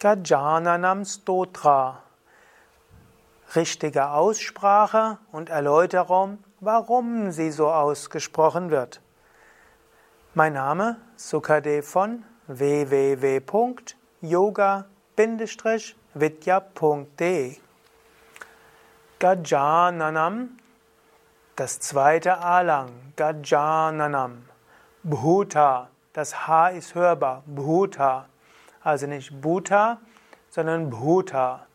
Gajananam Stotra. Richtige Aussprache und Erläuterung, warum sie so ausgesprochen wird. Mein Name Sukadev von www.yoga-vidya.de Gajananam, das zweite Alang, Gajananam. Bhuta, das H ist hörbar, Bhuta. Also nicht Bhuta, sondern Bhuta.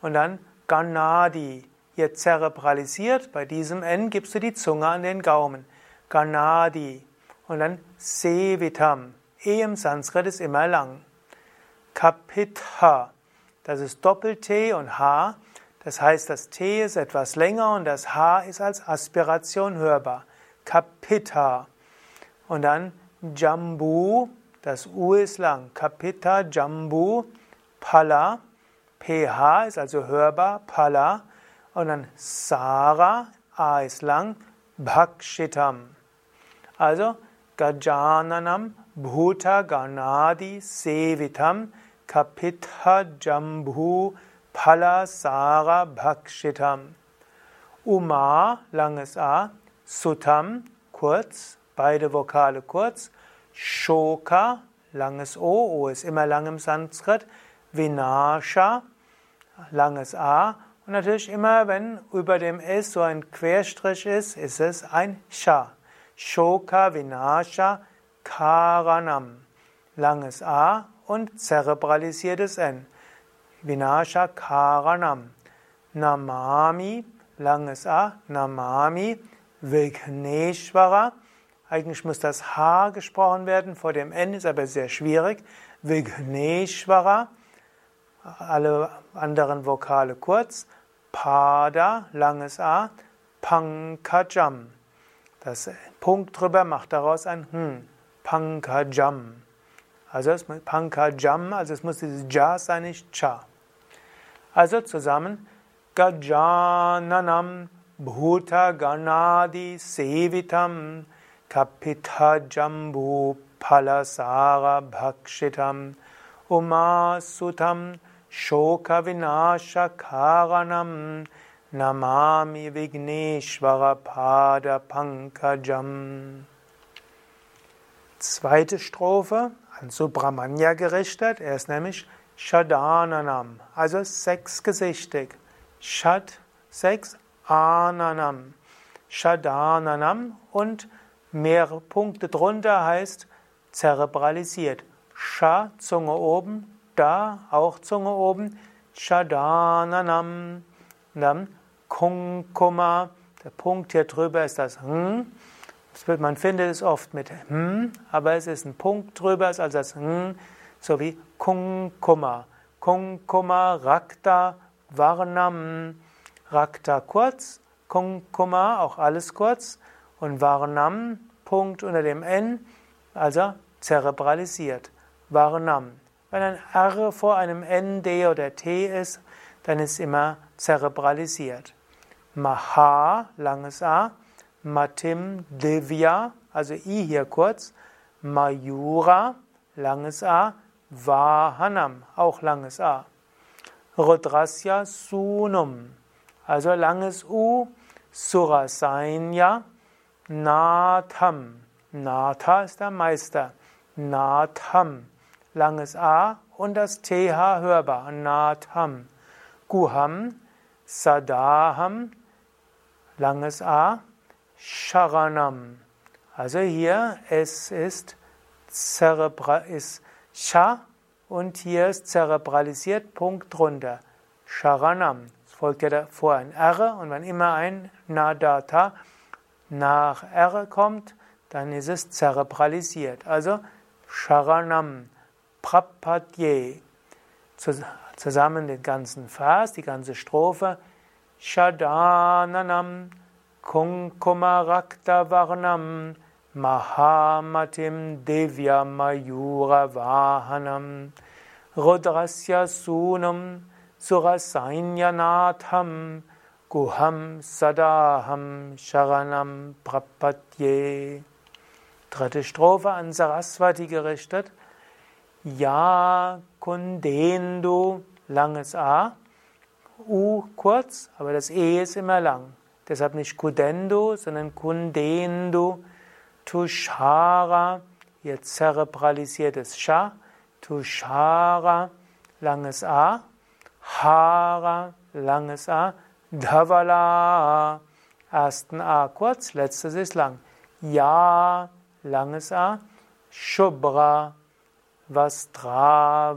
Und dann Ganadi, hier zerebralisiert, bei diesem N gibst du die Zunge an den Gaumen. Ganadi. Und dann Sevitam. E im Sanskrit ist immer lang. Kapitha, das ist Doppel-T und H. Das heißt, das T ist etwas länger und das H ist als Aspiration hörbar. Kapitha. Und dann Jambu, das U ist lang. Kapita Jambu Pala. PH ist also hörbar. Pala. Und dann Sara, A ist lang. Bhakshitam. Also Gajananam Bhuta Ganadi Sevitam Kapitha Jambu Pala Sara Bhakshitam. Uma, langes A. Sutam, kurz. Beide Vokale kurz. Shoka, langes O, O ist immer lang im Sanskrit. Vinasha, langes A. Und natürlich immer, wenn über dem S so ein Querstrich ist, ist es ein Sha. Shoka, Vinasha, Karanam. Langes A und zerebralisiertes N. Vinasha Karanam. Namami, langes A, Namami, Vigneshwara, eigentlich muss das H gesprochen werden, vor dem N ist aber sehr schwierig. Vigneshwara, alle anderen Vokale kurz. Pada, langes A. Pankajam. Das Punkt drüber macht daraus ein Hm. Pankajam. Also es muss Pankajam, also es muss dieses Ja sein, nicht Cha. Also zusammen. Gajananam Bhuta Ganadi Sevitam Kapitha Jambu Palasara Bhakshitam Umasutam Shoka Vinasha Karanam Namami Vigneshwara Pada Pankajam. Zweite Strophe an Subramanya gerichtet. Er ist nämlich Shadananam, also sechsgesichtig. Shad, sechs, Ananam. Shadananam und Mehrere Punkte drunter heißt zerebralisiert. Sha, Zunge oben, Da, auch Zunge oben, Shadananam, dann Kunkuma, der Punkt hier drüber ist das Hm. Man findet es oft mit Hm, aber es ist ein Punkt drüber, ist also das Hm, sowie Kunkuma. Kunkuma, Rakta, Varnam, Rakta kurz, Kunkuma auch alles kurz, und Varnam, Punkt unter dem N, also zerebralisiert. Varnam. Wenn ein R vor einem N, D oder T ist, dann ist immer zerebralisiert. Maha, langes A. Matim, Divya, also I hier kurz. Mayura, langes A. Vahanam, auch langes A. Rudrasya, Sunum, also langes U. Surasainya, Natham. Natha ist der Meister. Natham. Langes A und das TH hörbar. Natham. Guham. Sadaham. Langes A. Sharanam. Also hier, es ist, Zerebra ist Sha und hier ist zerebralisiert, Punkt drunter. Sharanam. Es folgt ja davor ein R und wenn immer ein Nadata nach R kommt, dann ist es zerebralisiert. Also Sharanam Prapadye. Zusammen den ganzen Vers, die ganze Strophe. Shadananam Kunkumarakta Varnam Mahamatim Devya Mayura Vahanam Rudrasya Sunam Surasainyanatham Guham Sadaham Sharanam Prapatye. Dritte Strophe an Saraswati gerichtet. Ja Kundendu, langes A, U kurz, aber das E ist immer lang. Deshalb nicht Kudendu, sondern Kundendu. Tushara, hier zerebralisiertes Sha. Tushara, langes A. Hara, langes A. Dhavala, ersten A kurz, letztes ist lang. Ja, langes A. Shubra, Vastravrita.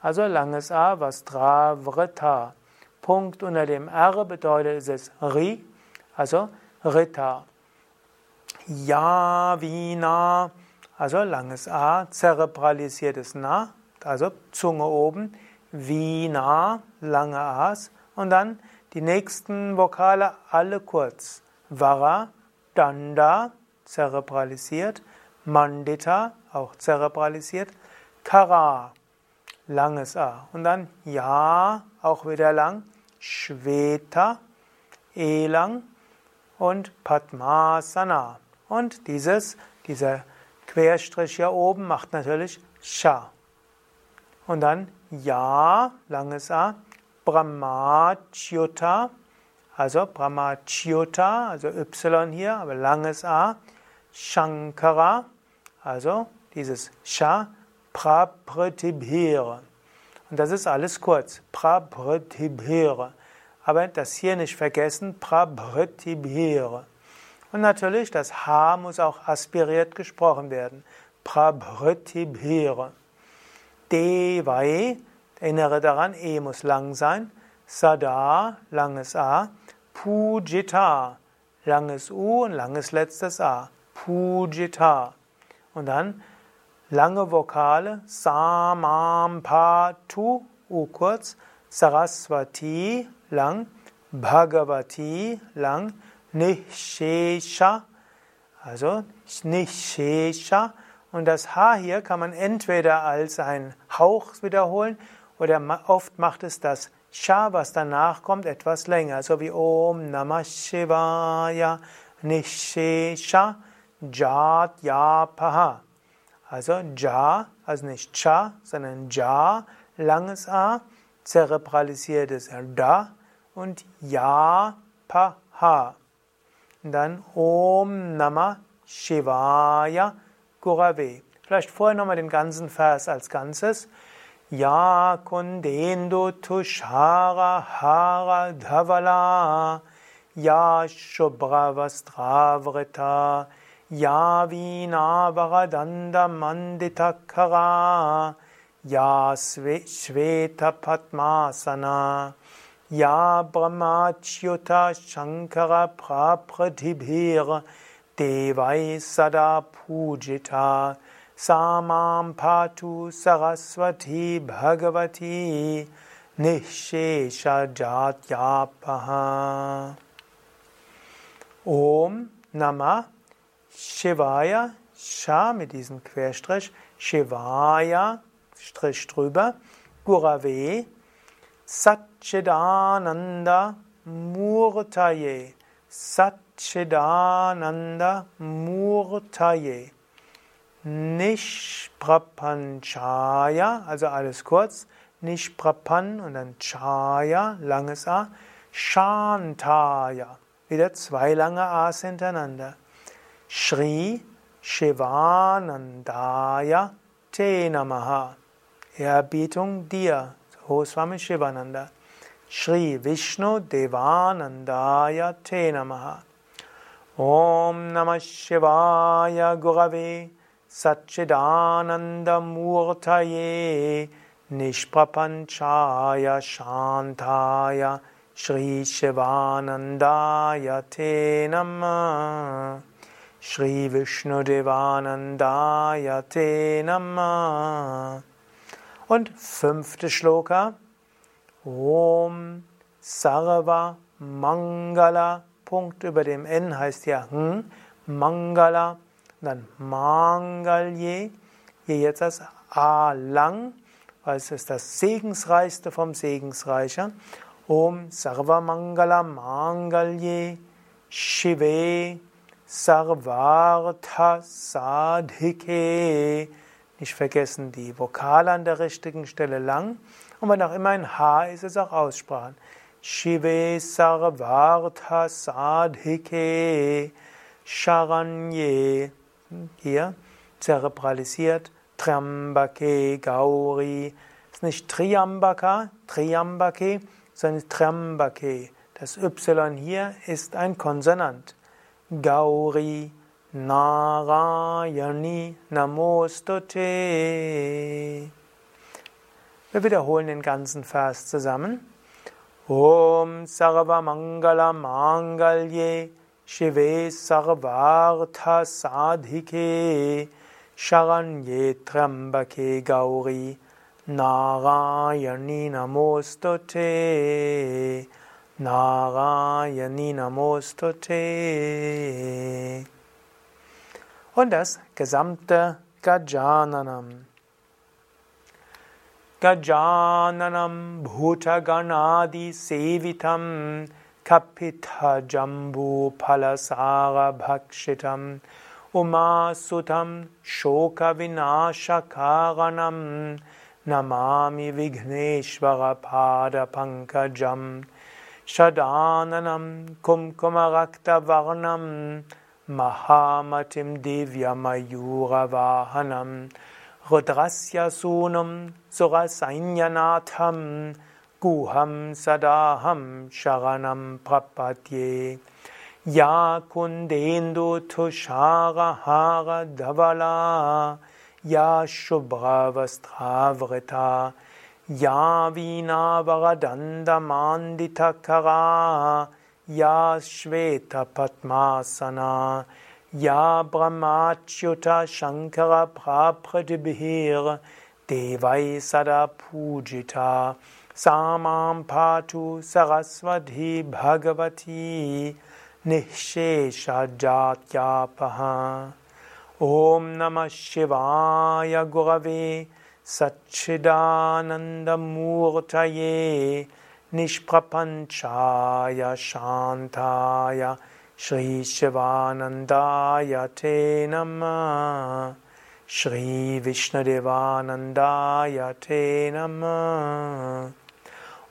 Also langes A, Vastravrita. Punkt unter dem R bedeutet es Ri, also Rita. Yavina, also langes A, zerebralisiertes Na, also Zunge oben, Vina, lange A's und dann die nächsten Vokale alle kurz. Vara, Danda, zerebralisiert, Mandita, auch zerebralisiert, Kara, langes A. Und dann Ja, auch wieder lang, Shveta, Elang und Padmasana. Und dieses, dieser Querstrich hier oben macht natürlich Sha. Und dann Ja, langes A, Brahmachyuta, also Brahmachyuta, also Y hier, aber langes A, Shankara, also dieses Sha, Prapratibhira. Und das ist alles kurz. Prapratibhira. Aber das hier nicht vergessen, Prabhritibhira. Und natürlich, das H muss auch aspiriert gesprochen werden. Prabhritibhira. Devai, erinnere daran, E muss lang sein. Sada, langes A. Pujita, langes U und langes letztes A. Pujita. Und dann lange Vokale. Samam, Pa, Tu, U kurz. Saraswati, lang. Bhagavati, lang. Nishesha, also Nishesha. Und das H hier kann man entweder als ein Hauch wiederholen oder oft macht es das Sha, was danach kommt, etwas länger, so wie Om Namah Shivaya Nishesha Jat Yapaha. Also Ja, also nicht Cha, sondern Ja, langes A, zerebralisiertes Da und Ja, Pa, Ha. Und dann Om Namah Shivaya Gurave. Vielleicht vorher nochmal den ganzen Vers als Ganzes. Ya Kundendu Tushara Hara Dhavala. Ya Shubhra Vastravrita Ya Vinavaradanda Manditakara Ya Sveta Padmasana. Ya Brahmachyuta Shankara Prapratibhir Devai Sada Pujita Samam Patu Saraswati Bhagavati Nishesha Jatyapaha Om Nama Shivaya. Sha mit diesem Querstrich. Shivaya Strich drüber. Gurave Satchidananda Murtaye. Satchidananda Murtaye Nishprapanchaya, also alles kurz, Nishprapan und dann Chaya, langes A, Shantaya, wieder zwei lange A's hintereinander. Shri Shivanandaya Te Namaha, Erbietung dir, Hoswami Shivananda. Shri Vishnu Devanandaya Te Namaha. Om Namah Shivaya Gurave Satchidanandamurtaye Nishprapanchaya Shantaya Shri Shivanandaya Te Namah Shri Vishnu Devanandaya Te Namah Und fünfte Shloka Om Sarva Mangala Punkt über dem N heißt ja hm, Mangala dann Mangalye, hier jetzt das A lang, weil es ist das Segensreichste vom Segensreicher. Om Sarva Mangala Mangalye Shive Sarvartha Sadhike Nicht vergessen, die Vokale an der richtigen Stelle lang. Und wenn auch immer ein H ist, es auch aussprachen. Shive Sarvartha Sadhike Sharanye. Hier zerebralisiert. Trambake Gauri. Es ist nicht Triambaka, Triambake, sondern Trambake. Das Y hier ist ein Konsonant. Gauri. Narayani Namostute. Wir wiederholen den ganzen Vers zusammen. Om Sarva Mangala Mangalye Shive Sarvartha Sadhike Sharanye Trambake Gauri Narayani Namostute Narayani Namostute und das gesamte Gajananam. Gajananam Bhutaganadi Sevitam Kapita Jambu Palasara Bhakshitam Umasutam Shoka Vinashakaranam Namami Vigneshvara Pada Pankajam Shadananam Kumkumarakta Varnam Mahamatim Devya Mayura Vahanam Rudrasya Sunam Surasanyanatham Guham Sadaham Sharanam Prapadye Ya Kundendu Tushara Hara Davala Ya Shubhra Vastravrita Ya Vina Varadanda Manditakara Ya Shveta Padmasana, Ya Brahmachyuta Shankara Prapradibhir, Devai Sada Pujita, सा मां पातु सरस्वती भगवती निःशेषजात्यापः। ॐ नमः शिवाय गुरवे सच्छिदानन्दमूर्तये निष्प्रपञ्चाय शान्ताय श्रीशिवानन्दाय ते नमः। श्रीविष्णुदेवानन्दाय ते नमः।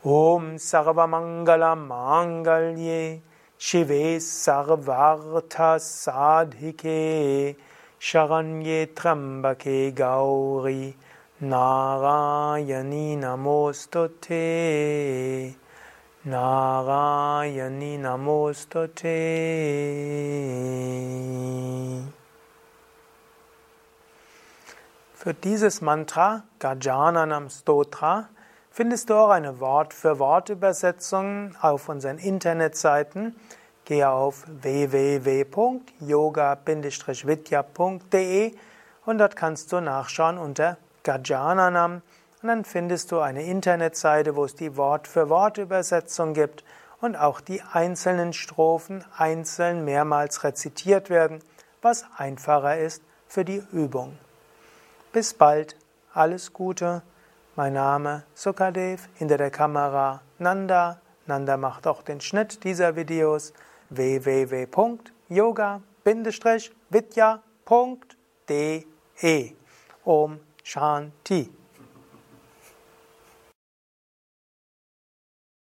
Om Sarvamangala Mangalye Shive Sarvartha Sadhike Sharanye Trambake Gauri Narayani Namostute. Narayani Namostute. Für dieses Mantra Gajananam Stotra findest du auch eine Wort-für-Wort-Übersetzung auf unseren Internetseiten. Gehe auf www.yoga-vidya.de und dort kannst du nachschauen unter Gajananam und dann findest du eine Internetseite, wo es die Wort-für-Wort-Übersetzung gibt und auch die einzelnen Strophen einzeln mehrmals rezitiert werden, was einfacher ist für die Übung. Bis bald, alles Gute. Mein Name Sukadev, hinter der Kamera Nanda. Nanda macht auch den Schnitt dieser Videos. www.yoga-vidya.de Om Shanti